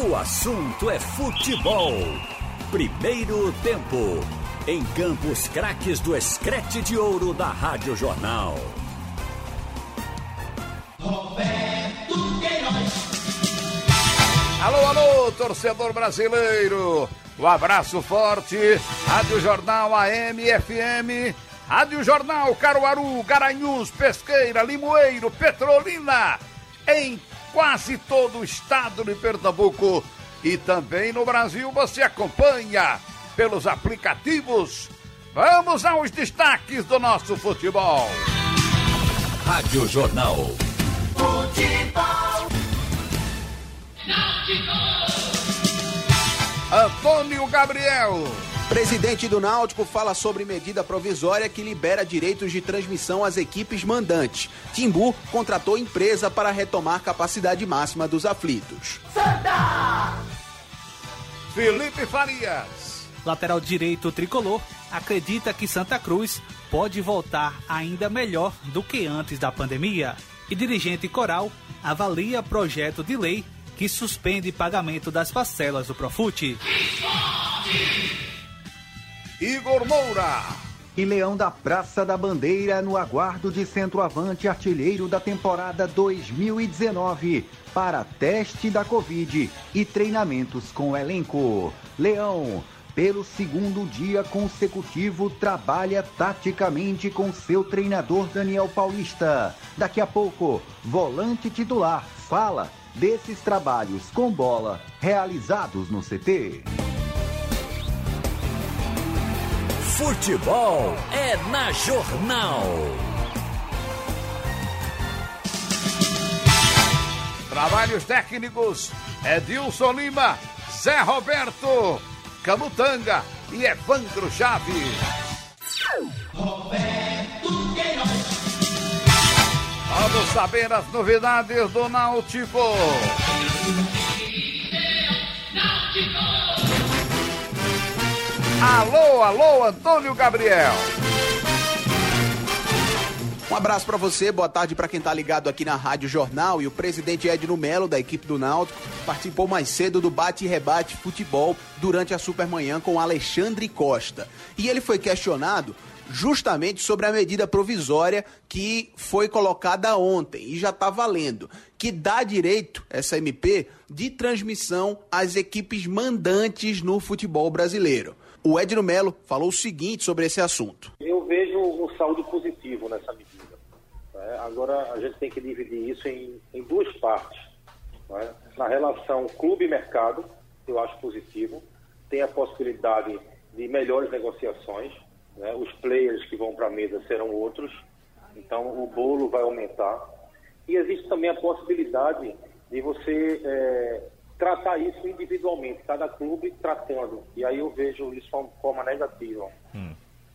O assunto é futebol. Primeiro tempo. Em Campos Craques do Escrete de Ouro da Rádio Jornal. Roberto Queiroz. Alô, alô, torcedor brasileiro. Um abraço forte. Rádio Jornal AM FM. Rádio Jornal Caruaru, Garanhuns, Pesqueira, Limoeiro, Petrolina. Em quase todo o estado de Pernambuco. E também no Brasil você acompanha pelos aplicativos. Vamos aos destaques do nosso futebol. Rádio Jornal. Futebol. Antônio Gabriel. Presidente do Náutico fala sobre medida provisória que libera direitos de transmissão às equipes mandantes. Timbu contratou empresa para retomar capacidade máxima dos aflitos. Santa! Felipe Farias. Lateral direito tricolor acredita que Santa Cruz pode voltar ainda melhor do que antes da pandemia. E dirigente coral avalia projeto de lei que suspende pagamento das parcelas do Profute. Igor Moura. E Leão da Praça da Bandeira no aguardo de centroavante artilheiro da temporada 2019 para teste da Covid e treinamentos com elenco. Leão, pelo segundo dia consecutivo, trabalha taticamente com seu treinador Daniel Paulista. Daqui a pouco, volante titular fala desses trabalhos com bola realizados no CT. Futebol é na Jornal. Trabalhos técnicos Edilson Lima, Zé Roberto, Camutanga e Evandro Chaves. Roberto Queiroz. Vamos saber as novidades do Náutico. Alô, alô, Antônio Gabriel. Um abraço para você, boa tarde para quem tá ligado aqui na Rádio Jornal. E o presidente Edno Melo, da equipe do Náutico, participou mais cedo do bate e rebate futebol durante a Supermanhã com Alexandre Costa. E ele foi questionado justamente sobre a medida provisória que foi colocada ontem e já está valendo, que dá direito, essa MP, de transmissão às equipes mandantes no futebol brasileiro. O Edno Melo falou o seguinte sobre esse assunto. Eu vejo um saldo positivo nessa medida. Né? Agora, a gente tem que dividir isso em, em duas partes. Né? Na relação clube-mercado, eu acho positivo. Tem a possibilidade de melhores negociações. Né? Os players que vão para a mesa serão outros. Então, o bolo vai aumentar. E existe também a possibilidade de você é, tratar isso individualmente, cada clube tratando. E aí eu vejo isso de uma forma negativa. Hum.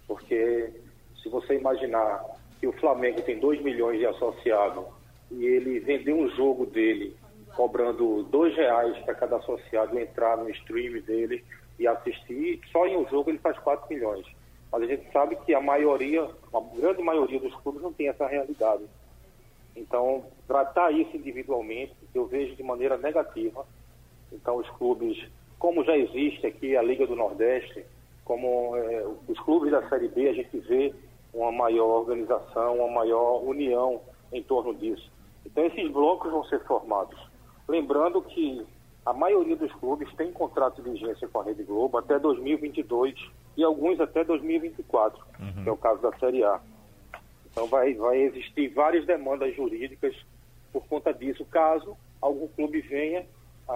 Porque se você imaginar que o Flamengo tem 2 milhões de associados e ele vender um jogo dele cobrando dois reais para cada associado entrar no stream dele e assistir, só em um jogo ele faz 4 milhões. Mas a gente sabe que a maioria, a grande maioria dos clubes não tem essa realidade. Então, tratar isso individualmente, eu vejo de maneira negativa então, os clubes, como já existe aqui a Liga do Nordeste, como é, os clubes da Série B, a gente vê uma maior organização, uma maior união em torno disso. Então, esses blocos vão ser formados. Lembrando que a maioria dos clubes tem contrato de vigência com a Rede Globo até 2022 e alguns até 2024, uhum. que é o caso da Série A. Então, vai, vai existir várias demandas jurídicas por conta disso, caso algum clube venha a,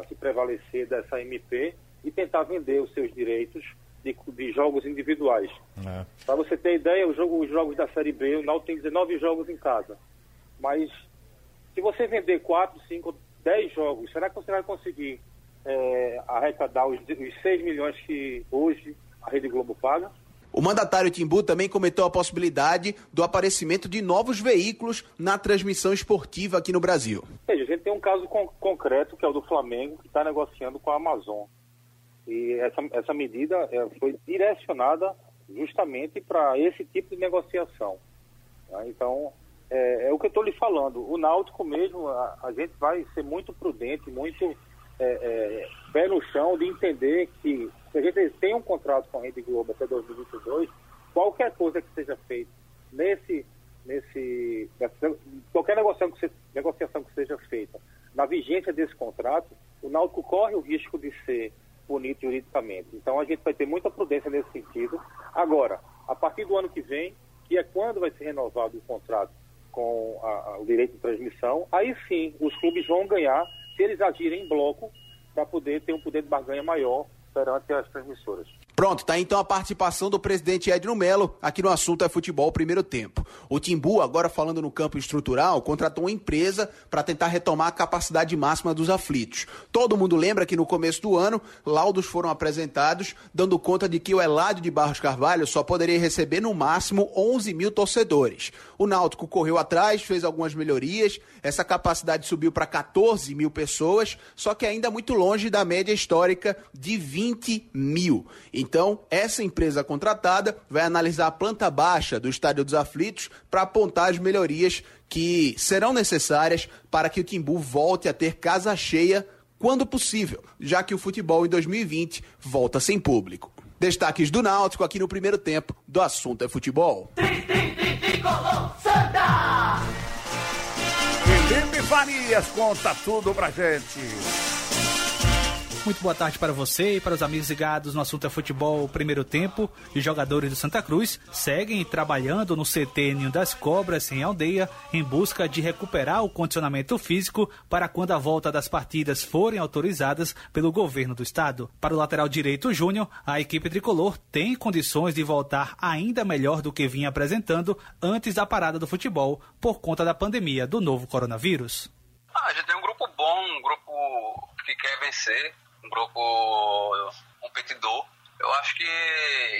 a se prevalecer dessa MP e tentar vender os seus direitos de, de jogos individuais. É. Para você ter ideia, jogo, os jogos da Série B, o Náutico tem 19 jogos em casa. Mas se você vender 4, 5, 10 jogos, será que você vai conseguir é, arrecadar os, os 6 milhões que hoje a Rede Globo paga? O mandatário Timbu também comentou a possibilidade do aparecimento de novos veículos na transmissão esportiva aqui no Brasil. Tem um caso con concreto que é o do Flamengo, que está negociando com a Amazon. E essa, essa medida é, foi direcionada justamente para esse tipo de negociação. Tá? Então, é, é, o que eu estou lhe falando. O Náutico mesmo, a, a, gente vai ser muito prudente, muito é, é, pé no chão de entender que se a gente tem um contrato com a Rede Globo até 2022, qualquer coisa que seja feita nesse, nesse qualquer negociação que, negociação que seja feita na vigência desse contrato, o Náutico corre o risco de ser punido juridicamente. Então a gente vai ter muita prudência nesse sentido. Agora, a partir do ano que vem, que é quando vai ser renovado o contrato com a, a, o direito de transmissão, aí sim os clubes vão ganhar se eles agirem em bloco para poder ter um poder de barganha maior perante as transmissoras. Pronto, tá então a participação do presidente Edno Melo aqui no assunto é futebol primeiro tempo. O Timbu, agora falando no campo estrutural, contratou uma empresa para tentar retomar a capacidade máxima dos aflitos. Todo mundo lembra que no começo do ano, laudos foram apresentados dando conta de que o Eládio de Barros Carvalho só poderia receber no máximo 11 mil torcedores. O Náutico correu atrás, fez algumas melhorias, essa capacidade subiu para 14 mil pessoas, só que ainda muito longe da média histórica de 20 mil. Essa empresa contratada vai analisar a planta baixa do Estádio dos Aflitos para apontar as melhorias que serão necessárias para que o Timbu volte a ter casa cheia quando possível, já que o futebol em 2020 volta sem público. Destaques do Náutico aqui no primeiro tempo do Assunto é Futebol. Felipe Farias conta tudo pra gente. Muito boa tarde para você e para os amigos ligados no assunto é futebol primeiro tempo. Os jogadores do Santa Cruz seguem trabalhando no CT Ninho das Cobras em aldeia em busca de recuperar o condicionamento físico para quando a volta das partidas forem autorizadas pelo governo do estado. Para o lateral direito Júnior, a equipe tricolor tem condições de voltar ainda melhor do que vinha apresentando antes da parada do futebol por conta da pandemia do novo coronavírus. Ah, a gente tem um grupo bom, um grupo que quer vencer, um grupo competidor. Eu acho que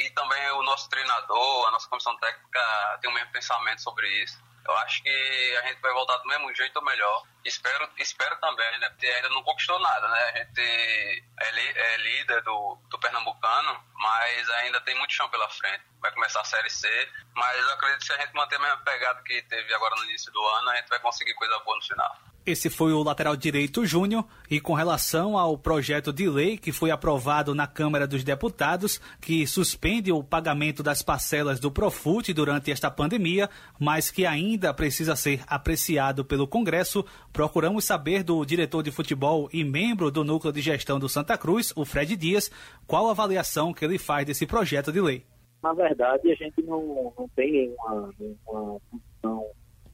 e também o nosso treinador, a nossa comissão técnica tem o mesmo pensamento sobre isso. Eu acho que a gente vai voltar do mesmo jeito ou melhor. Espero, espero também, né? Porque ainda não conquistou nada, né? A gente é, li, é líder do, do Pernambucano, mas ainda tem muito chão pela frente. Vai começar a Série C, mas acredito que se a gente manter a mesma pegada que teve agora no início do ano, a gente vai conseguir coisa boa no final. Esse foi o lateral direito Júnior. E com relação ao projeto de lei que foi aprovado na Câmara dos Deputados, que suspende o pagamento das parcelas do Profut durante esta pandemia, mas que ainda precisa ser apreciado pelo Congresso, procuramos saber do diretor de futebol e membro do núcleo de gestão do Santa Cruz, o Fred Dias, qual a avaliação que ele faz desse projeto de lei. Na verdade, a gente não, não tem uma, uma função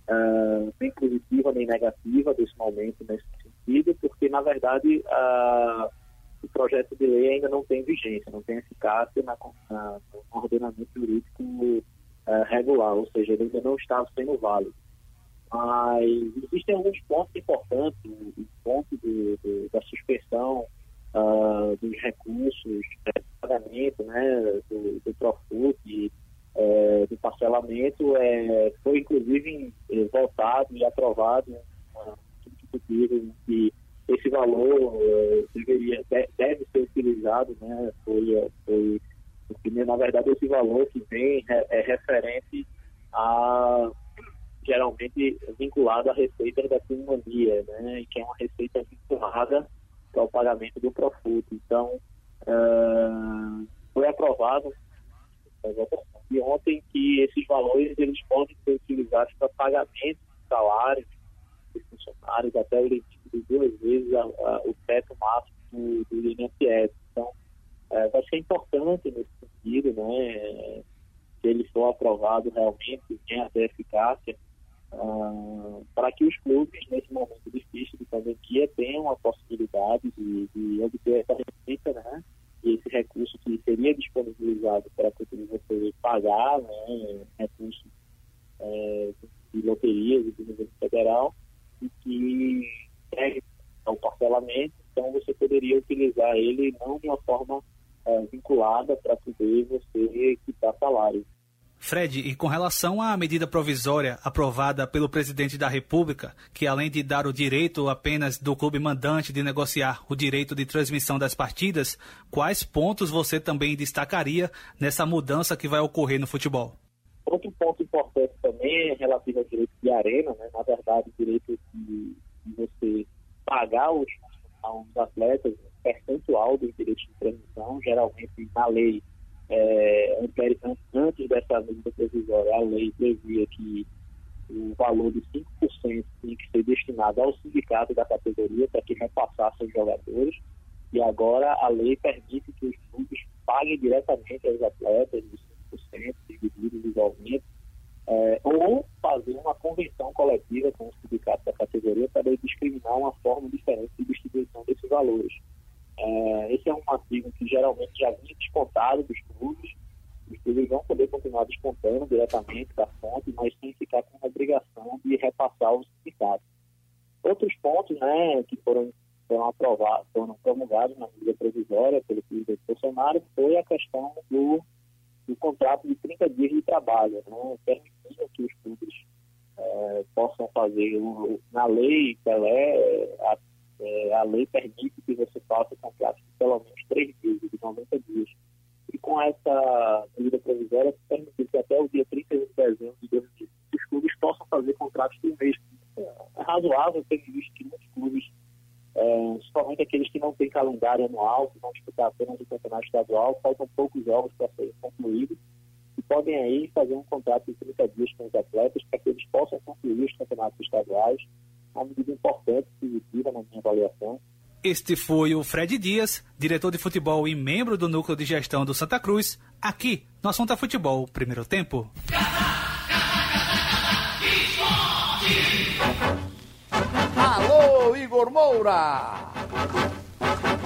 uh, nem positiva nem negativa desse momento nesse sentido, porque, na verdade, uh, o projeto de lei ainda não tem vigência, não tem eficácia na, na, no ordenamento jurídico uh, regular, ou seja, ele ainda não está sendo válido. Mas existem alguns pontos importantes, o ponto do, do, da suspensão uh, dos recursos de pagamento né, do, do Profut, é, do parcelamento é, foi inclusive é, votado e aprovado um que esse valor é, deveria deve ser utilizado, né? Foi, é, foi porque, na verdade esse valor que vem é, é referente a geralmente vinculado à receita da pneumonia, né? Que é uma receita vinculada ao pagamento do Profut. Então, uh, foi aprovado e ontem que esses valores eles podem ser utilizados para pagamento de salários dos funcionários até de duas vezes a, a, o teto máximo do, do INSS. Então, é, vai ser importante nesse sentido, né, se ele for aprovado realmente, tenha até eficácia, uh, para que os clubes, nesse momento difícil de pandemia, tenham a possibilidade de, de obter essa receita, né, e esse recurso que seria disponibilizado para você pagar né, recursos é, de loterias do governo federal e que segue ao parcelamento, então você poderia utilizar ele não de uma forma é, vinculada para poder você quitar salário. Fred, e com relação à medida provisória aprovada pelo presidente da República, que além de dar o direito apenas do clube mandante de negociar o direito de transmissão das partidas, quais pontos você também destacaria nessa mudança que vai ocorrer no futebol? Outro ponto importante também é relativo ao direito de arena, né? na verdade, o direito de, você pagar os aos atletas percentual do direito de transmissão, geralmente na lei, é, antes dessa medida provisória, a lei previa que o valor de 5% tinha que ser destinado ao sindicato da categoria para que repassasse os jogadores, e agora a lei permite que os clubes paguem diretamente aos atletas os 5% divididos igualmente, é, ou fazer uma convenção coletiva com o sindicato da categoria para discriminar uma forma diferente de distribuição desses valores. É, esse é um artigo que geralmente já vinha descontado dos clubes, os clubes vão poder continuar descontando diretamente da fonte, mas sem ficar com a obrigação de repassar os sindicatos. Outros pontos né, que foram, foram aprovados, foram promulgados na medida provisória pelo presidente Bolsonaro foi a questão do, do contrato de 30 dias de trabalho, né, permitindo que os clubes é, possam fazer, o, na lei, Pelé, a, é, a lei permite que você faça contrato de pelo menos três dias, de 90 dias e com essa medida provisória se permitir que até o dia 31 de dezembro de 2020 os clubes possam fazer contratos de um mês. É razoável, ter visto que muitos clubes, é, principalmente aqueles que não têm calendário anual, que vão disputar apenas o campeonato estadual, faltam poucos jogos para serem concluídos, e podem aí fazer um contrato de 30 dias com os atletas para que eles possam concluir os campeonatos estaduais. Uma medida importante, positiva na minha avaliação, este foi o Fred Dias, diretor de futebol e membro do núcleo de gestão do Santa Cruz, aqui no Assunto é Futebol, primeiro tempo. Alô, Igor Moura!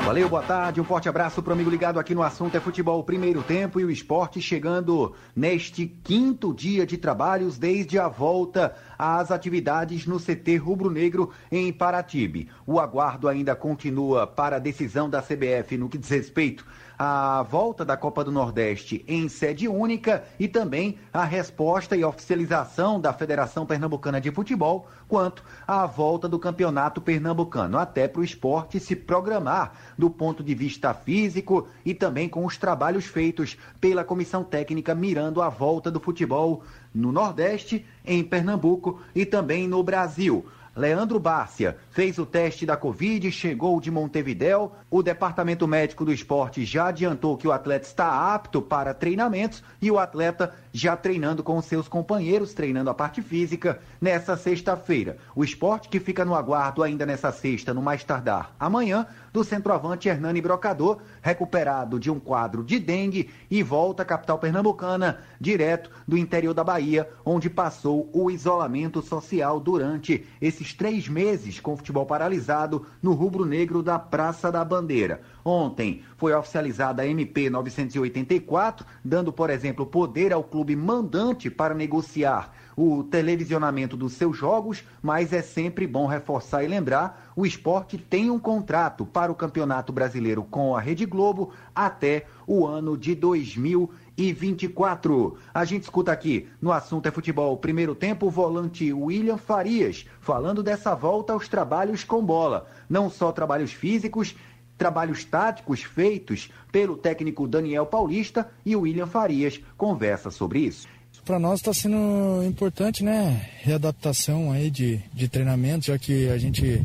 Valeu, boa tarde. Um forte abraço para o amigo ligado aqui no assunto é futebol primeiro tempo e o esporte chegando neste quinto dia de trabalhos desde a volta às atividades no CT Rubro Negro em Paratibe. O aguardo ainda continua para a decisão da CBF no que diz respeito a volta da Copa do Nordeste em sede única e também a resposta e oficialização da Federação Pernambucana de Futebol quanto à volta do Campeonato Pernambucano, até para o esporte se programar do ponto de vista físico e também com os trabalhos feitos pela comissão técnica mirando a volta do futebol no Nordeste, em Pernambuco e também no Brasil. Leandro Bárcia fez o teste da Covid, chegou de Montevidéu. O Departamento Médico do Esporte já adiantou que o atleta está apto para treinamentos e o atleta já treinando com seus companheiros, treinando a parte física, nessa sexta-feira. O esporte que fica no aguardo ainda nessa sexta, no mais tardar amanhã, do centroavante Hernani Brocador, recuperado de um quadro de dengue e volta à capital pernambucana, direto do interior da Bahia, onde passou o isolamento social durante esses três meses com o futebol paralisado no rubro-negro da Praça da Bandeira. Ontem foi oficializada a MP 984, dando, por exemplo, poder ao clube mandante para negociar o televisionamento dos seus jogos, mas é sempre bom reforçar e lembrar: o esporte tem um contrato para o Campeonato Brasileiro com a Rede Globo até o ano de 2024. A gente escuta aqui no assunto é futebol, primeiro tempo, o volante William Farias, falando dessa volta aos trabalhos com bola. Não só trabalhos físicos, trabalhos táticos feitos pelo técnico Daniel Paulista e William Farias conversa sobre isso. Para nós está sendo importante, né? Readaptação aí de, de treinamento, já que a gente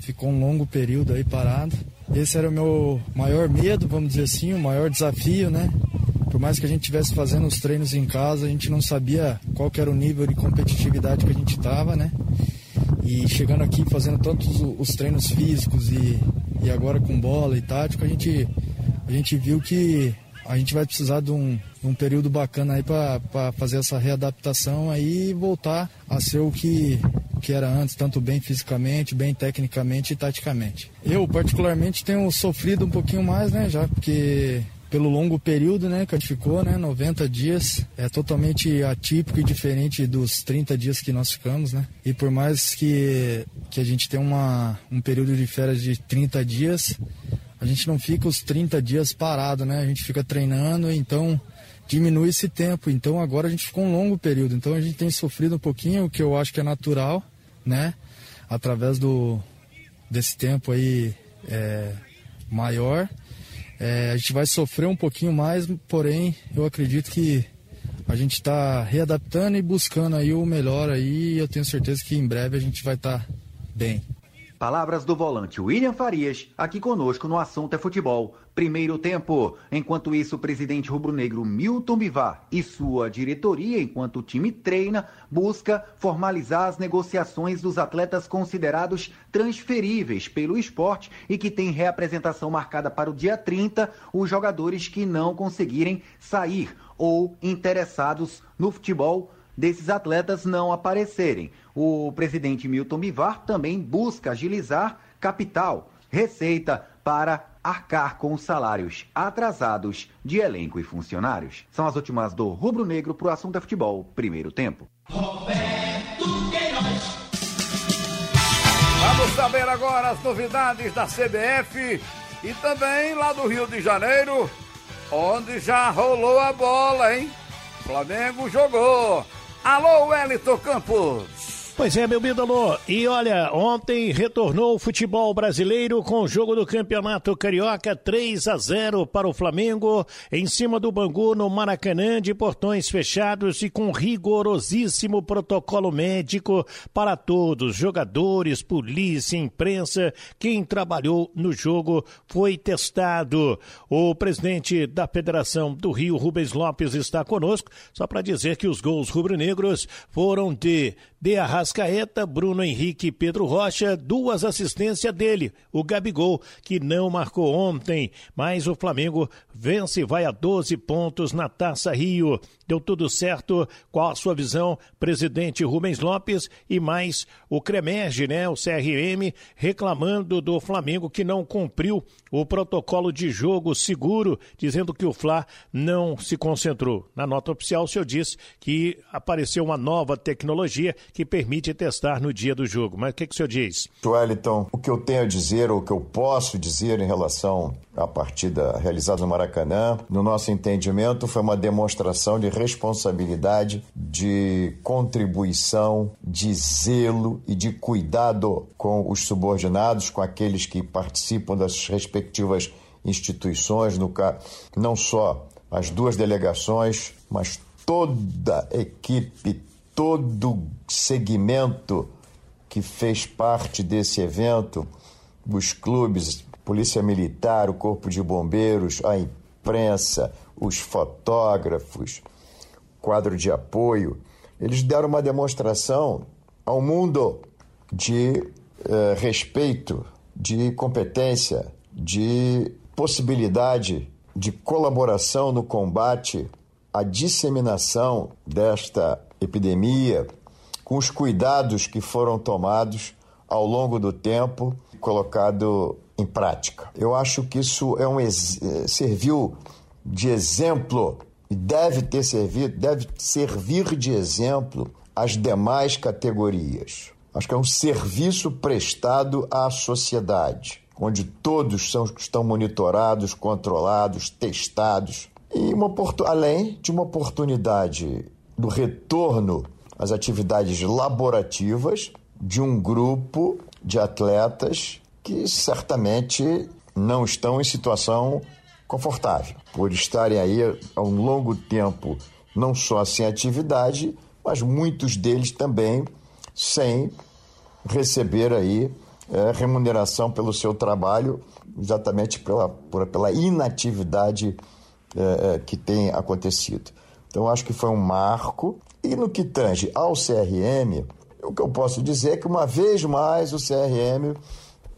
ficou um longo período aí parado. Esse era o meu maior medo, vamos dizer assim, o maior desafio, né? Por mais que a gente estivesse fazendo os treinos em casa, a gente não sabia qual era o nível de competitividade que a gente estava, né? E chegando aqui fazendo tantos os treinos físicos e, e agora com bola e tático, a gente, a gente viu que a gente vai precisar de um, um período bacana aí para fazer essa readaptação aí e voltar a ser o que, que era antes, tanto bem fisicamente, bem tecnicamente e taticamente. Eu, particularmente, tenho sofrido um pouquinho mais, né, já porque pelo longo período né, que a gente ficou, né, 90 dias, é totalmente atípico e diferente dos 30 dias que nós ficamos, né? E por mais que, que a gente tenha uma, um período de férias de 30 dias, a gente não fica os 30 dias parado, né? A gente fica treinando, então diminui esse tempo. Então agora a gente ficou um longo período, então a gente tem sofrido um pouquinho, o que eu acho que é natural, né? Através do desse tempo aí é, maior. É, a gente vai sofrer um pouquinho mais, porém eu acredito que a gente está readaptando e buscando aí o melhor aí. Eu tenho certeza que em breve a gente vai estar tá bem. Palavras do volante William Farias, aqui conosco no Assunto é Futebol. Primeiro tempo. Enquanto isso, o presidente rubro-negro Milton Bivar e sua diretoria, enquanto o time treina, busca formalizar as negociações dos atletas considerados transferíveis pelo esporte e que tem reapresentação marcada para o dia 30, os jogadores que não conseguirem sair ou interessados no futebol desses atletas não aparecerem. O presidente Milton Bivar também busca agilizar capital, receita para arcar com os salários atrasados de elenco e funcionários. São as últimas do Rubro Negro para o assunto é futebol, primeiro tempo. Roberto Queiroz. Vamos saber agora as novidades da CBF e também lá do Rio de Janeiro, onde já rolou a bola, hein? Flamengo jogou. Alô, Wellington Campos. Pois é, meu ídolo. E olha, ontem retornou o futebol brasileiro com o jogo do Campeonato Carioca 3 a 0 para o Flamengo, em cima do Bangu no Maracanã, de portões fechados e com rigorosíssimo protocolo médico para todos, jogadores, polícia, imprensa, quem trabalhou no jogo foi testado. O presidente da Federação do Rio, Rubens Lopes, está conosco, só para dizer que os gols rubro-negros foram de de Arrascaeta, Bruno Henrique e Pedro Rocha, duas assistências dele, o Gabigol, que não marcou ontem, mas o Flamengo vence e vai a 12 pontos na Taça Rio. Deu tudo certo. Qual a sua visão, presidente Rubens Lopes e mais o Cremerge, né, o CRM, reclamando do Flamengo que não cumpriu o protocolo de jogo seguro, dizendo que o Fla não se concentrou. Na nota oficial, o senhor disse que apareceu uma nova tecnologia que permite testar no dia do jogo. Mas o que, que o senhor diz? Wellington, o que eu tenho a dizer, ou o que eu posso dizer em relação à partida realizada no Maracanã, no nosso entendimento, foi uma demonstração de responsabilidade, de contribuição, de zelo e de cuidado com os subordinados, com aqueles que participam das respectivas instituições, no não só as duas delegações, mas toda a equipe todo segmento que fez parte desse evento, os clubes, Polícia Militar, o Corpo de Bombeiros, a imprensa, os fotógrafos, quadro de apoio, eles deram uma demonstração ao mundo de eh, respeito, de competência, de possibilidade de colaboração no combate à disseminação desta epidemia, com os cuidados que foram tomados ao longo do tempo, colocado em prática. Eu acho que isso é um eh, serviu de exemplo e deve ter servido, deve servir de exemplo às demais categorias. Acho que é um serviço prestado à sociedade, onde todos são, estão monitorados, controlados, testados, e uma, além de uma oportunidade do retorno às atividades laborativas de um grupo de atletas que certamente não estão em situação confortável, por estarem aí há um longo tempo não só sem atividade, mas muitos deles também sem receber aí é, remuneração pelo seu trabalho, exatamente pela, pela inatividade é, é que tem acontecido. Então, acho que foi um marco. E no que tange ao CRM, o que eu posso dizer é que, uma vez mais, o CRM,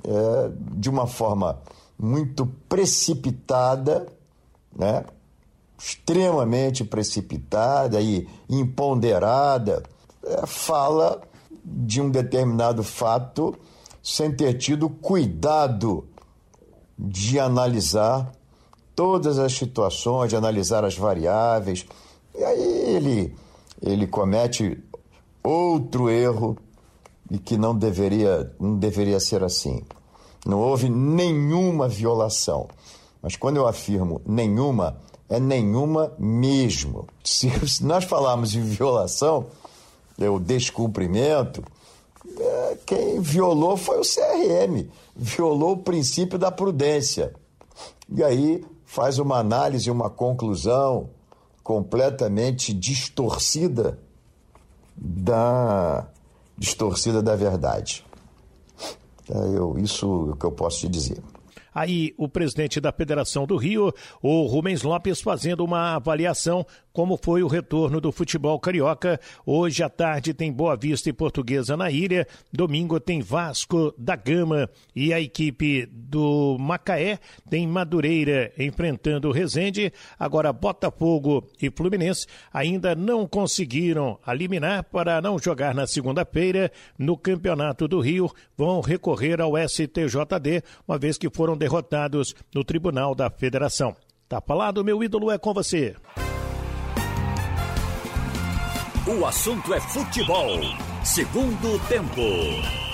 é, de uma forma muito precipitada, né? extremamente precipitada e imponderada, é, fala de um determinado fato sem ter tido cuidado de analisar todas as situações, de analisar as variáveis, e aí ele, ele comete outro erro e que não deveria, não deveria ser assim. Não houve nenhuma violação. Mas quando eu afirmo nenhuma, é nenhuma mesmo. Se, se nós falarmos em violação, é o descumprimento, é, quem violou foi o CRM, violou o princípio da prudência. E aí faz uma análise, uma conclusão completamente distorcida da distorcida da verdade. É, eu, isso é o que eu posso te dizer. Aí o presidente da Federação do Rio, o Rubens Lopes, fazendo uma avaliação como foi o retorno do futebol carioca. Hoje à tarde tem Boa Vista e Portuguesa na ilha, domingo tem Vasco da Gama e a equipe do Macaé tem Madureira enfrentando o Resende. Agora Botafogo e Fluminense ainda não conseguiram eliminar para não jogar na segunda-feira no Campeonato do Rio. Vão recorrer ao STJD, uma vez que foram derrotados no Tribunal da Federação. Tá falado, meu ídolo é com você. O assunto é futebol. Segundo tempo.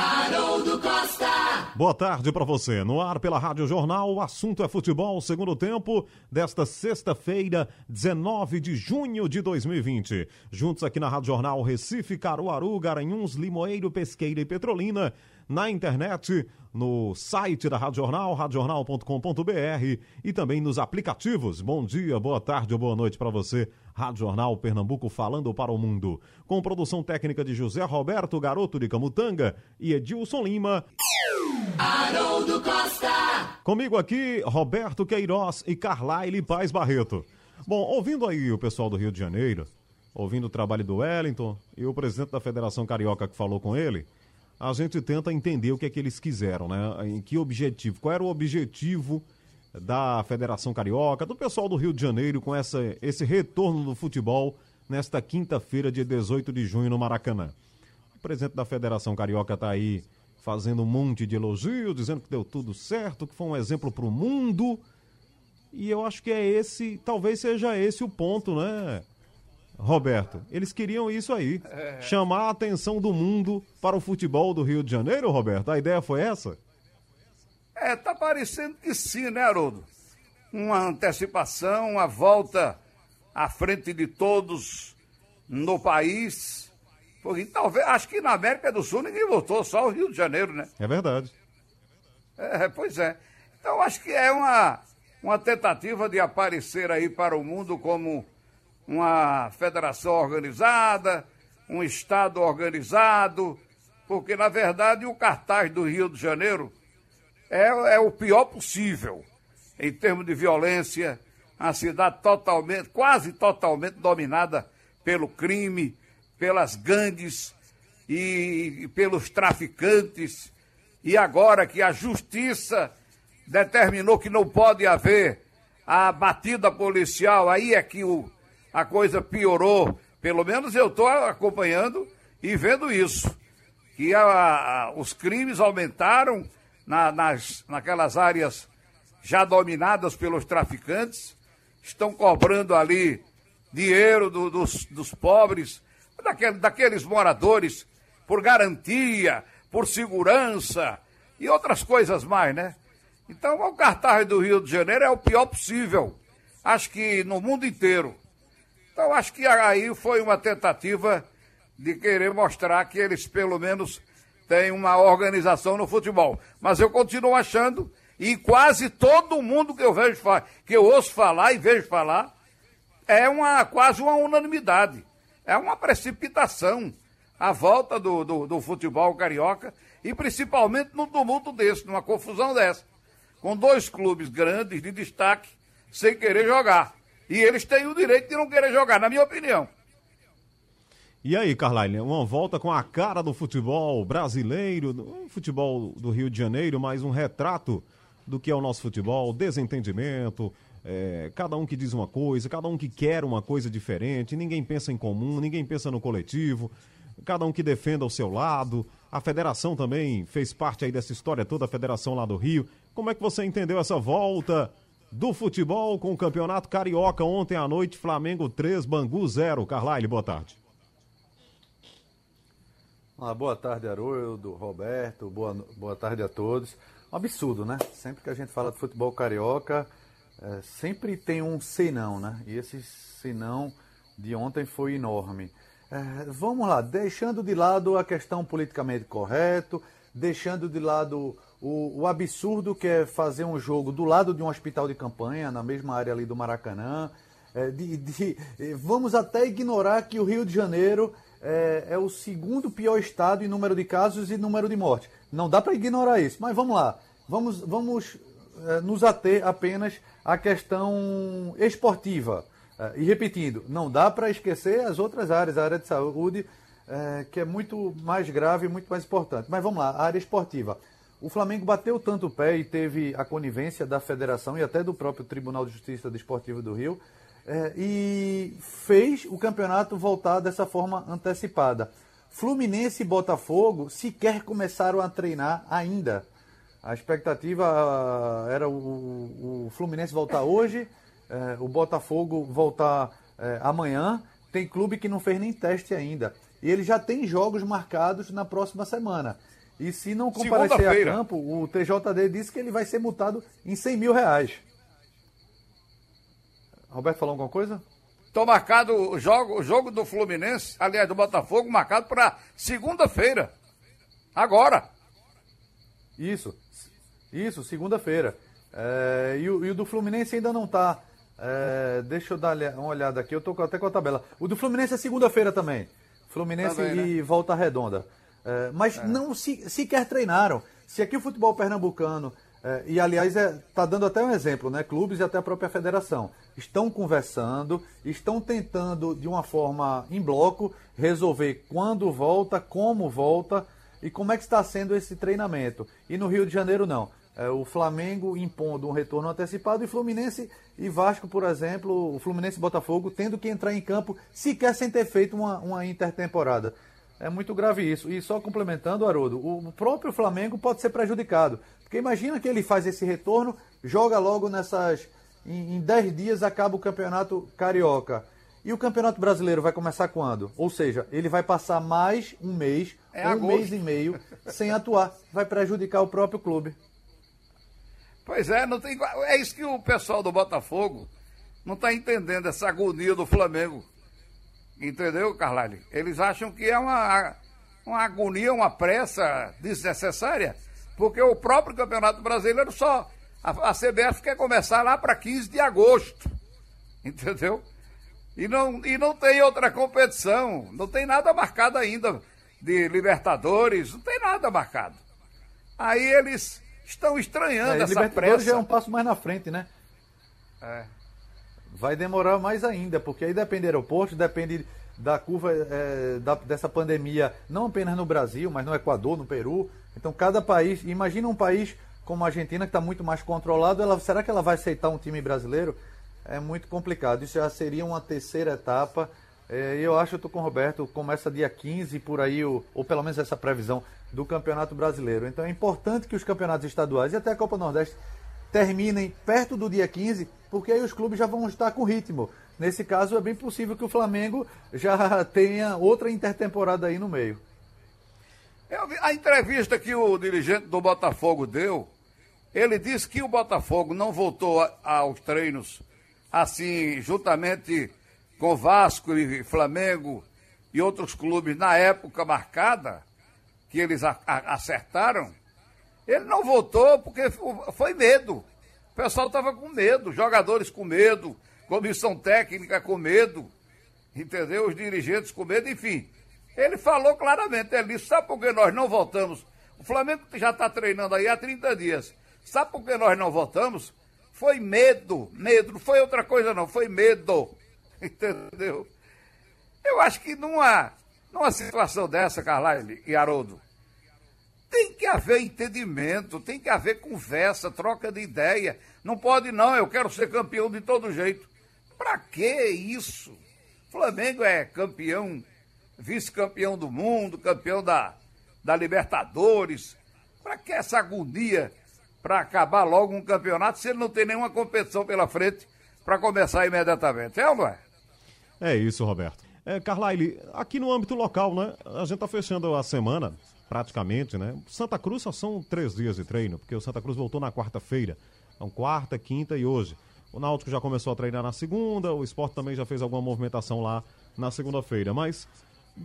Haroldo Costa. Boa tarde para você. No ar pela Rádio Jornal, o assunto é futebol. Segundo tempo desta sexta-feira, 19 de junho de 2020. Juntos aqui na Rádio Jornal Recife, Caruaru, Garanhuns, Limoeiro, Pesqueira e Petrolina na internet, no site da Rádio Jornal, radiojornal.com.br e também nos aplicativos. Bom dia, boa tarde ou boa noite para você. Rádio Jornal Pernambuco falando para o mundo. Com produção técnica de José Roberto Garoto de Camutanga e Edilson Lima. Haroldo Costa. Comigo aqui, Roberto Queiroz e Carlaile Paz Barreto. Bom, ouvindo aí o pessoal do Rio de Janeiro, ouvindo o trabalho do Wellington e o presidente da Federação Carioca que falou com ele, a gente tenta entender o que é que eles quiseram, né? Em que objetivo? Qual era o objetivo da Federação Carioca, do pessoal do Rio de Janeiro com essa, esse retorno do futebol nesta quinta-feira, dia 18 de junho, no Maracanã? O presidente da Federação Carioca está aí fazendo um monte de elogio, dizendo que deu tudo certo, que foi um exemplo para o mundo. E eu acho que é esse, talvez seja esse o ponto, né? Roberto, eles queriam isso aí. É... Chamar a atenção do mundo para o futebol do Rio de Janeiro, Roberto? A ideia foi essa? É, tá parecendo que sim, né, Haroldo? Uma antecipação, uma volta à frente de todos no país. Porque talvez, acho que na América do Sul ninguém votou, só o Rio de Janeiro, né? É verdade. É, pois é. Então acho que é uma, uma tentativa de aparecer aí para o mundo como uma federação organizada, um Estado organizado, porque, na verdade, o cartaz do Rio de Janeiro é, é o pior possível em termos de violência, a cidade totalmente, quase totalmente dominada pelo crime, pelas gangues e, e pelos traficantes. E agora que a justiça determinou que não pode haver a batida policial, aí é que o, a coisa piorou. Pelo menos eu estou acompanhando e vendo isso. Que a, a, os crimes aumentaram na, nas, naquelas áreas já dominadas pelos traficantes, estão cobrando ali dinheiro do, dos, dos pobres, daquele, daqueles moradores, por garantia, por segurança e outras coisas mais, né? Então, o cartaz do Rio de Janeiro é o pior possível. Acho que no mundo inteiro. Então, acho que aí foi uma tentativa de querer mostrar que eles, pelo menos, têm uma organização no futebol. Mas eu continuo achando, e quase todo mundo que eu vejo que eu ouço falar e vejo falar, é uma, quase uma unanimidade. É uma precipitação a volta do, do, do futebol carioca e principalmente num tumulto desse, numa confusão dessa. Com dois clubes grandes de destaque sem querer jogar. E eles têm o direito de não querer jogar, na minha opinião. E aí, Carline, uma volta com a cara do futebol brasileiro, do futebol do Rio de Janeiro, mais um retrato do que é o nosso futebol, desentendimento, é, cada um que diz uma coisa, cada um que quer uma coisa diferente, ninguém pensa em comum, ninguém pensa no coletivo, cada um que defenda o seu lado. A federação também fez parte aí dessa história toda, a federação lá do Rio. Como é que você entendeu essa volta do futebol com o Campeonato Carioca ontem à noite, Flamengo 3, Bangu 0. Carlyle, boa tarde. Ah, boa tarde, Haroldo, Roberto, boa, boa tarde a todos. Um absurdo, né? Sempre que a gente fala de futebol carioca, é, sempre tem um senão, né? E esse senão de ontem foi enorme. É, vamos lá, deixando de lado a questão politicamente correto, deixando de lado o, o, absurdo que é fazer um jogo do lado de um hospital de campanha, na mesma área ali do Maracanã. É, de, de, vamos até ignorar que o Rio de Janeiro é, é o segundo pior estado em número de casos e número de mortes. Não dá para ignorar isso, mas vamos lá. Vamos, vamos é, nos ater apenas à questão esportiva. É, e repetindo, não dá para esquecer as outras áreas, a área de saúde, é, que é muito mais grave e muito mais importante. Mas vamos lá, a área esportiva. O Flamengo bateu tanto o pé e teve a conivência da federação e até do próprio Tribunal de Justiça Desportivo do Rio é, e fez o campeonato voltar dessa forma antecipada. Fluminense e Botafogo sequer começaram a treinar ainda. A expectativa ah, era o, o Fluminense voltar hoje, é, o Botafogo voltar é, amanhã. Tem clube que não fez nem teste ainda. E ele já tem jogos marcados na próxima semana. E se não comparecer a campo, o TJD disse que ele vai ser multado em 100 mil reais. Roberto falou alguma coisa? Estou marcado o jogo, o jogo do Fluminense, aliás, do Botafogo, marcado para segunda-feira. Agora. Isso. Isso, segunda-feira. É, e, o, e, o, do Fluminense ainda não está. É, deixa eu dar uma olhada aqui, eu estou até com a tabela. O do Fluminense é segunda-feira também. Fluminense também, né? e Volta Redonda. É, mas é. não se, sequer treinaram. Se aqui o futebol pernambucano, é, e aliás está é, dando até um exemplo, né? Clubes e até a própria federação estão conversando, estão tentando de uma forma em bloco resolver quando volta, como volta e como é que está sendo esse treinamento. E no Rio de Janeiro não. É, o Flamengo impondo um retorno antecipado e Fluminense e Vasco, por exemplo, o Fluminense e Botafogo tendo que entrar em campo sequer sem ter feito uma, uma intertemporada. É muito grave isso. E só complementando, Haroldo, o próprio Flamengo pode ser prejudicado. Porque imagina que ele faz esse retorno, joga logo nessas. Em 10 dias acaba o campeonato carioca. E o campeonato brasileiro vai começar quando? Ou seja, ele vai passar mais um mês, é um agosto. mês e meio, sem atuar. Vai prejudicar o próprio clube. Pois é, não tem. É isso que o pessoal do Botafogo não está entendendo, essa agonia do Flamengo. Entendeu, Carlyle? Eles acham que é uma, uma agonia, uma pressa desnecessária, porque o próprio Campeonato Brasileiro só. A, a CBF quer começar lá para 15 de agosto. Entendeu? E não, e não tem outra competição, não tem nada marcado ainda de Libertadores, não tem nada marcado. Aí eles estão estranhando é, essa Libertadores pressa. já é um passo mais na frente, né? É vai demorar mais ainda, porque aí depende do aeroporto, depende da curva é, da, dessa pandemia, não apenas no Brasil, mas no Equador, no Peru. Então, cada país, imagina um país como a Argentina, que está muito mais controlado, ela, será que ela vai aceitar um time brasileiro? É muito complicado. Isso já seria uma terceira etapa. É, eu acho, eu estou com o Roberto, começa dia 15 por aí, ou, ou pelo menos essa previsão do Campeonato Brasileiro. Então é importante que os campeonatos estaduais e até a Copa Nordeste terminem perto do dia 15 porque aí os clubes já vão estar com ritmo. Nesse caso, é bem possível que o Flamengo já tenha outra intertemporada aí no meio. a entrevista que o dirigente do Botafogo deu, ele disse que o Botafogo não voltou a, aos treinos assim, juntamente com Vasco e Flamengo e outros clubes na época marcada, que eles a, a, acertaram. Ele não voltou porque foi medo. O pessoal estava com medo, jogadores com medo, comissão técnica com medo, entendeu? Os dirigentes com medo, enfim. Ele falou claramente, ele disse, sabe por que nós não voltamos? O Flamengo já está treinando aí há 30 dias. Sabe por que nós não voltamos? Foi medo, medo, não foi outra coisa não, foi medo, entendeu? Eu acho que numa, numa situação dessa, Carlyle e Haroldo, tem que haver entendimento, tem que haver conversa, troca de ideia. Não pode, não, eu quero ser campeão de todo jeito. Para que isso? Flamengo é campeão, vice-campeão do mundo, campeão da, da Libertadores. Para que essa agonia para acabar logo um campeonato se ele não tem nenhuma competição pela frente para começar imediatamente? É ou não é? É isso, Roberto. É, Carlyle, aqui no âmbito local, né? A gente está fechando a semana praticamente, né? Santa Cruz só são três dias de treino, porque o Santa Cruz voltou na quarta-feira. Então, quarta, quinta e hoje. O Náutico já começou a treinar na segunda, o esporte também já fez alguma movimentação lá na segunda-feira. Mas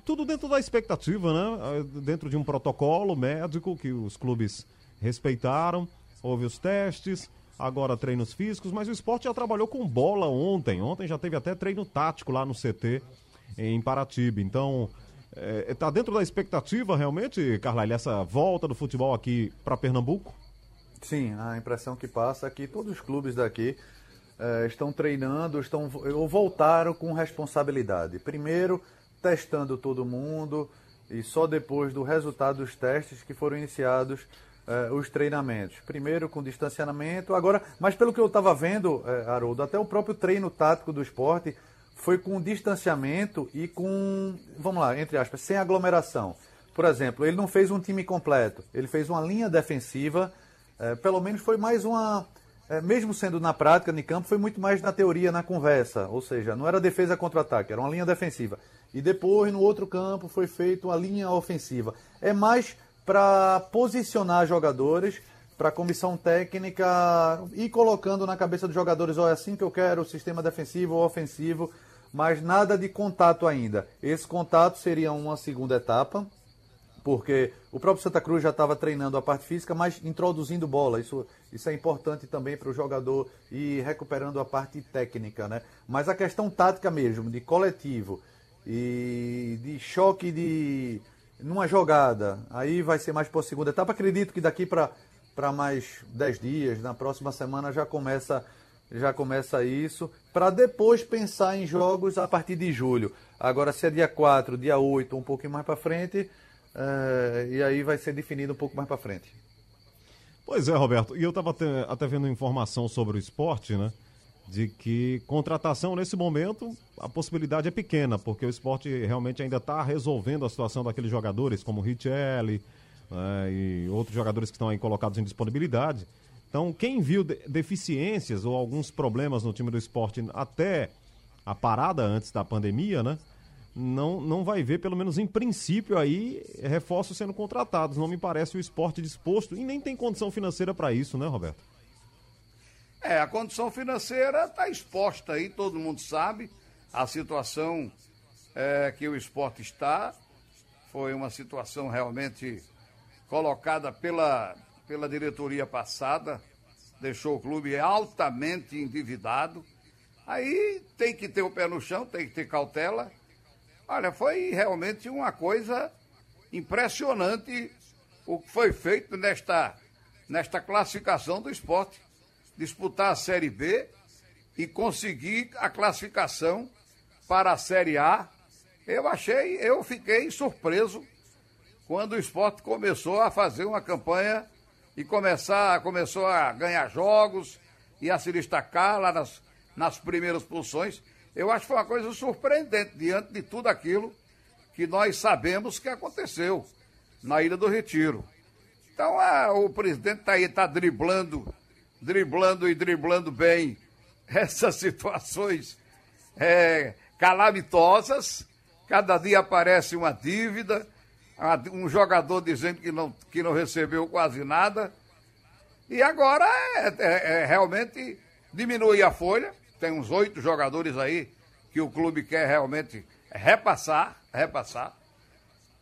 tudo dentro da expectativa, né? Dentro de um protocolo médico que os clubes respeitaram. Houve os testes, agora treinos físicos, mas o esporte já trabalhou com bola ontem. Ontem já teve até treino tático lá no CT em Paratiba. Então, Está dentro da expectativa realmente, Carlyle, essa volta do futebol aqui para Pernambuco? Sim, a impressão que passa é que todos os clubes daqui eh, estão treinando, estão ou voltaram com responsabilidade. Primeiro, testando todo mundo e só depois do resultado dos testes que foram iniciados eh, os treinamentos. Primeiro com distanciamento, agora, mas pelo que eu estava vendo, eh, Haroldo, até o próprio treino tático do esporte foi com distanciamento e com, vamos lá, entre aspas, sem aglomeração. Por exemplo, ele não fez um time completo, ele fez uma linha defensiva, eh, pelo menos foi mais uma, eh, mesmo sendo na prática, no campo, foi muito mais na teoria, na conversa, ou seja, não era defesa contra ataque, era uma linha defensiva. E depois, no outro campo, foi feita uma linha ofensiva. É mais para posicionar jogadores, para a comissão técnica ir colocando na cabeça dos jogadores, olha, é assim que eu quero o sistema defensivo ou ofensivo, mas nada de contato ainda. Esse contato seria uma segunda etapa, porque o próprio Santa Cruz já estava treinando a parte física, mas introduzindo bola. Isso, isso é importante também para o jogador ir recuperando a parte técnica, né? Mas a questão tática mesmo, de coletivo e de choque de numa jogada, aí vai ser mais para a segunda etapa. Acredito que daqui para para mais 10 dias, na próxima semana já começa já começa isso, para depois pensar em jogos a partir de julho. Agora, se é dia 4, dia 8, um pouquinho mais para frente, é, e aí vai ser definido um pouco mais para frente. Pois é, Roberto. E eu estava até, vendo informação sobre o esporte, né? De que contratação nesse momento a possibilidade é pequena, porque o esporte realmente ainda está resolvendo a situação daqueles jogadores como Richelli né, e outros jogadores que estão aí colocados em disponibilidade. Então, quem viu de deficiências ou alguns problemas no time do esporte até a parada antes da pandemia, né? Não, não vai ver, pelo menos em princípio, aí reforços sendo contratados. Não me parece o esporte disposto e nem tem condição financeira para isso, né, Roberto? É, a condição financeira está exposta aí, todo mundo sabe. A situação é, que o esporte está foi uma situação realmente colocada pela, pela diretoria passada, deixou o clube altamente endividado. Aí tem que ter o pé no chão, tem que ter cautela. Olha, foi realmente uma coisa impressionante o que foi feito nesta, nesta classificação do esporte. Disputar a Série B e conseguir a classificação para a Série A. Eu achei, eu fiquei surpreso quando o esporte começou a fazer uma campanha e começar, começou a ganhar jogos e a se destacar lá nas, nas primeiras posições. Eu acho que foi uma coisa surpreendente diante de tudo aquilo que nós sabemos que aconteceu na Ilha do Retiro. Então o presidente está aí, está driblando, driblando e driblando bem essas situações é, calamitosas. Cada dia aparece uma dívida, um jogador dizendo que não, que não recebeu quase nada. E agora é, é, é realmente diminuir a folha. Tem uns oito jogadores aí que o clube quer realmente repassar, repassar.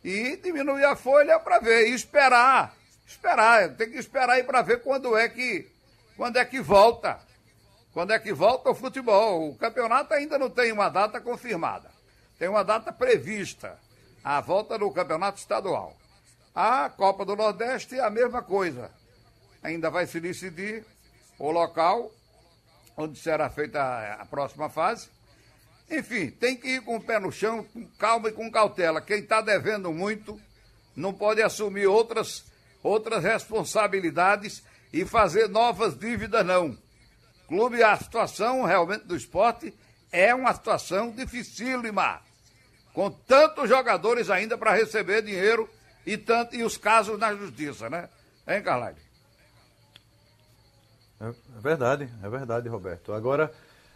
E diminuir a folha para ver, e esperar. Esperar, tem que esperar aí para ver quando é que quando é que volta. Quando é que volta o futebol? O campeonato ainda não tem uma data confirmada. Tem uma data prevista a volta do campeonato estadual. A Copa do Nordeste é a mesma coisa. Ainda vai se decidir o local onde será feita a próxima fase. Enfim, tem que ir com o pé no chão, com calma e com cautela. Quem está devendo muito não pode assumir outras, outras responsabilidades e fazer novas dívidas, não. Clube, a situação realmente do esporte é uma situação dificílima com tantos jogadores ainda para receber dinheiro e, tanto, e os casos na justiça, né? Hein, Carlyle? É verdade, é verdade, Roberto. Agora,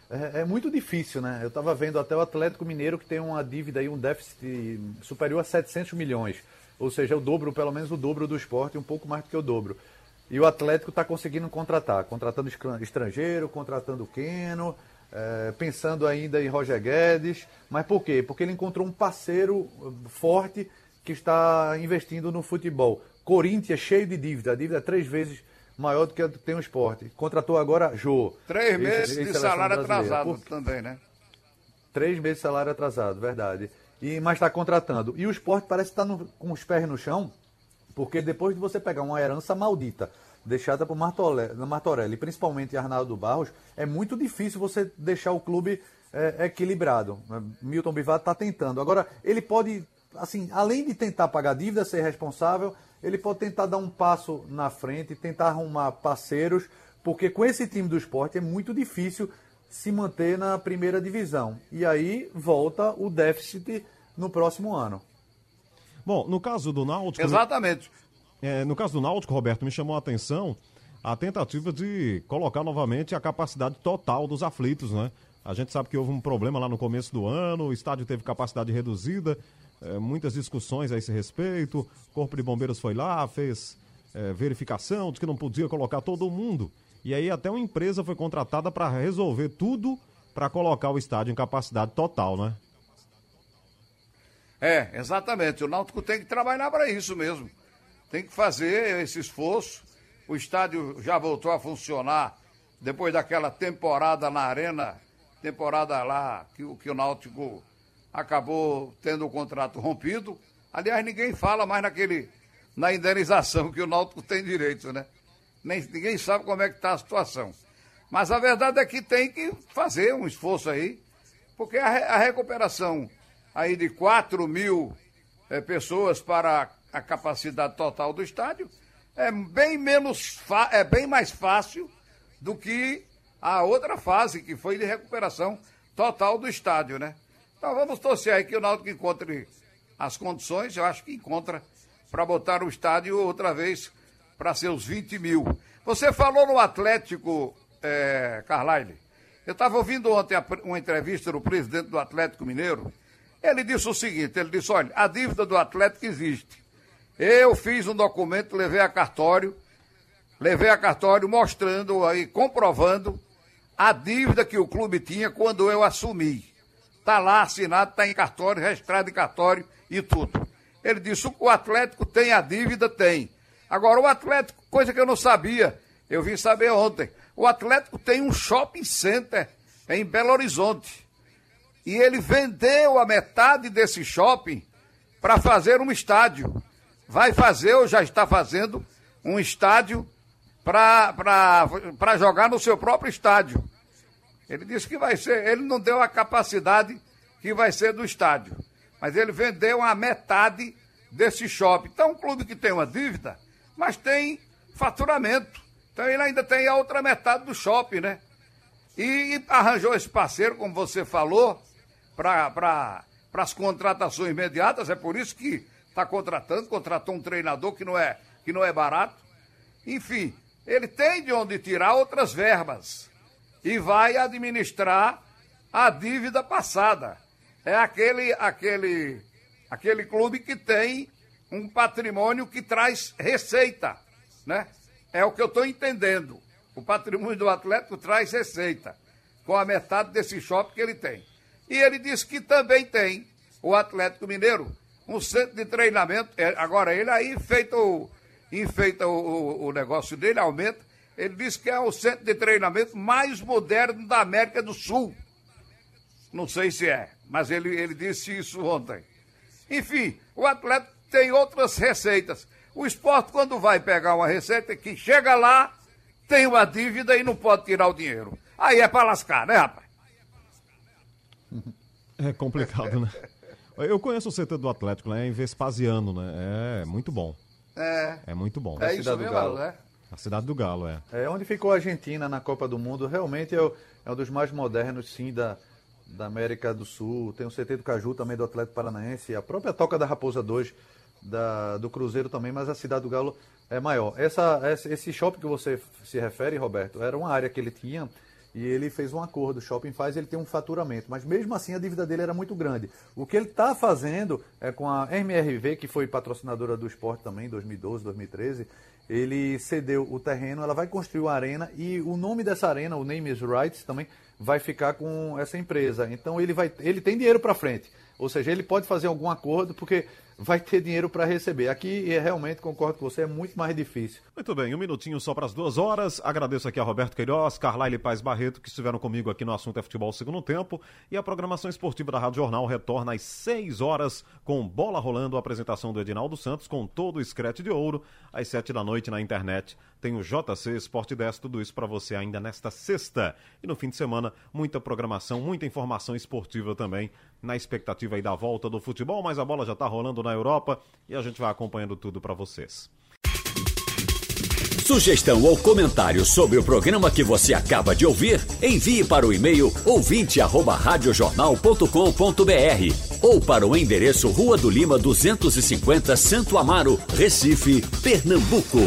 é, é muito difícil, né? Eu estava vendo até o Atlético Mineiro que tem uma dívida aí, um déficit superior a 700 milhões. Ou seja, o dobro, pelo menos o dobro do esporte, um pouco mais do que o dobro. E o Atlético está conseguindo contratar, contratando estrangeiro, contratando Keno, é, pensando ainda em Roger Guedes. Mas por quê? Porque ele encontrou um parceiro eh, forte que está investindo no futebol. Corinthians cheio de dívida, a dívida é três vezes maior do que tem o esporte. Contratou agora Jô. Três meses de salário atrasado por... também, né? Três meses de salário atrasado, verdade. e mas está contratando. E o esporte parece estar tá com os pés no chão, porque depois de você pegar uma herança maldita deixada por Martorelli, Martorelli principalmente Arnaldo Barros, é muito difícil você deixar o clube é, equilibrado. Milton Bivato está tentando. Agora, ele pode, assim, além de tentar pagar dívida, ser responsável, ele pode tentar dar um passo na frente, tentar arrumar parceiros, porque com esse time do esporte é muito difícil se manter na primeira divisão. E aí volta o déficit no próximo ano. Bom, no caso do Náutico. Exatamente. É, no caso do Náutico, Roberto, me chamou a atenção a tentativa de colocar novamente a capacidade total dos aflitos, né? A gente sabe que houve um problema lá no começo do ano, o estádio teve capacidade reduzida, é, muitas discussões a esse respeito. O Corpo de Bombeiros foi lá, fez é, verificação, disse que não podia colocar todo mundo. E aí até uma empresa foi contratada para resolver tudo para colocar o estádio em capacidade total, né? É, exatamente. O Náutico tem que trabalhar para isso mesmo. Tem que fazer esse esforço. O estádio já voltou a funcionar depois daquela temporada na arena, temporada lá que, que o Náutico acabou tendo o contrato rompido. Aliás, ninguém fala mais naquele na indenização que o Náutico tem direito, né? Nem, ninguém sabe como é que está a situação. Mas a verdade é que tem que fazer um esforço aí, porque a, a recuperação aí de 4 mil é, pessoas para a capacidade total do estádio é bem menos é bem mais fácil do que a outra fase que foi de recuperação total do estádio, né? Então vamos torcer aí que o Náutico encontre as condições, eu acho que encontra para botar o estádio outra vez para seus 20 mil. Você falou no Atlético, é, Carlyle. Eu estava ouvindo ontem uma entrevista do presidente do Atlético Mineiro. Ele disse o seguinte: ele disse, olha, a dívida do Atlético existe. Eu fiz um documento, levei a cartório, levei a cartório mostrando aí, comprovando a dívida que o clube tinha quando eu assumi. Está lá assinado, está em cartório, registrado em cartório e tudo. Ele disse: o Atlético tem a dívida? Tem. Agora, o Atlético, coisa que eu não sabia, eu vim saber ontem. O Atlético tem um shopping center em Belo Horizonte. E ele vendeu a metade desse shopping para fazer um estádio. Vai fazer, ou já está fazendo, um estádio para jogar no seu próprio estádio. Ele disse que vai ser, ele não deu a capacidade que vai ser do estádio. Mas ele vendeu a metade desse shopping. Então, um clube que tem uma dívida, mas tem faturamento. Então ele ainda tem a outra metade do shopping, né? E, arranjou esse parceiro, como você falou, para pra, as contratações imediatas. É por isso que está contratando, contratou um treinador que não é, que não é barato. Enfim, ele tem de onde tirar outras verbas e vai administrar a dívida passada. É aquele, aquele, aquele clube que tem um patrimônio que traz receita, né? É o que eu estou entendendo. O patrimônio do Atlético traz receita, com a metade desse shopping que ele tem. E ele disse que também tem, o Atlético Mineiro, um centro de treinamento. É, agora, ele aí feita o, enfeita o, o, o negócio dele, aumenta. Ele disse que é o centro de treinamento mais moderno da América do Sul. Não sei se é, mas ele, ele disse isso ontem. Enfim, o Atlético tem outras receitas. O esporte, quando vai pegar uma receita, que chega lá, tem uma dívida e não pode tirar o dinheiro. Aí é para lascar, né, rapaz? É complicado, né? Eu conheço o CT do Atlético, né? É em Vespasiano, né? É muito bom. É. É muito bom. É isso mesmo, Galo. né? A cidade do Galo, é. É onde ficou a Argentina na Copa do Mundo. Realmente é, o, é um dos mais modernos, sim, da, da América do Sul. Tem o CT do Caju também do Atlético Paranaense. A própria Toca da Raposa 2 da, do Cruzeiro também, mas a cidade do Galo é maior. Essa, esse shopping que você se refere, Roberto, era uma área que ele tinha e ele fez um acordo. O shopping faz, ele tem um faturamento, mas mesmo assim a dívida dele era muito grande. O que ele está fazendo é com a MRV, que foi patrocinadora do esporte também em 2012, 2013, ele cedeu o terreno, ela vai construir uma arena e o nome dessa arena, o Name is Rights também, vai ficar com essa empresa. Então ele vai, ele tem dinheiro para frente. Ou seja, ele pode fazer algum acordo, porque vai ter dinheiro para receber. Aqui, é, realmente, concordo com você, é muito mais difícil. Muito bem, um minutinho só para as duas horas. Agradeço aqui a Roberto Queiroz, Carlyle Paz Barreto, que estiveram comigo aqui no assunto é futebol segundo tempo. E a programação esportiva da Rádio Jornal retorna às 6 horas com bola rolando, a apresentação do Edinaldo Santos com todo o escrete de ouro. Às 7 da noite na internet tem o JC Esporte 10, tudo isso para você ainda nesta sexta. E no fim de semana, muita programação, muita informação esportiva também, na expectativa aí da volta do futebol, mas a bola já está rolando na Europa e a gente vai acompanhando tudo para vocês. Sugestão ou comentário sobre o programa que você acaba de ouvir, envie para o e-mail ouvinte@radiojornal.com.br ou para o endereço Rua do Lima 250, Santo Amaro, Recife, Pernambuco.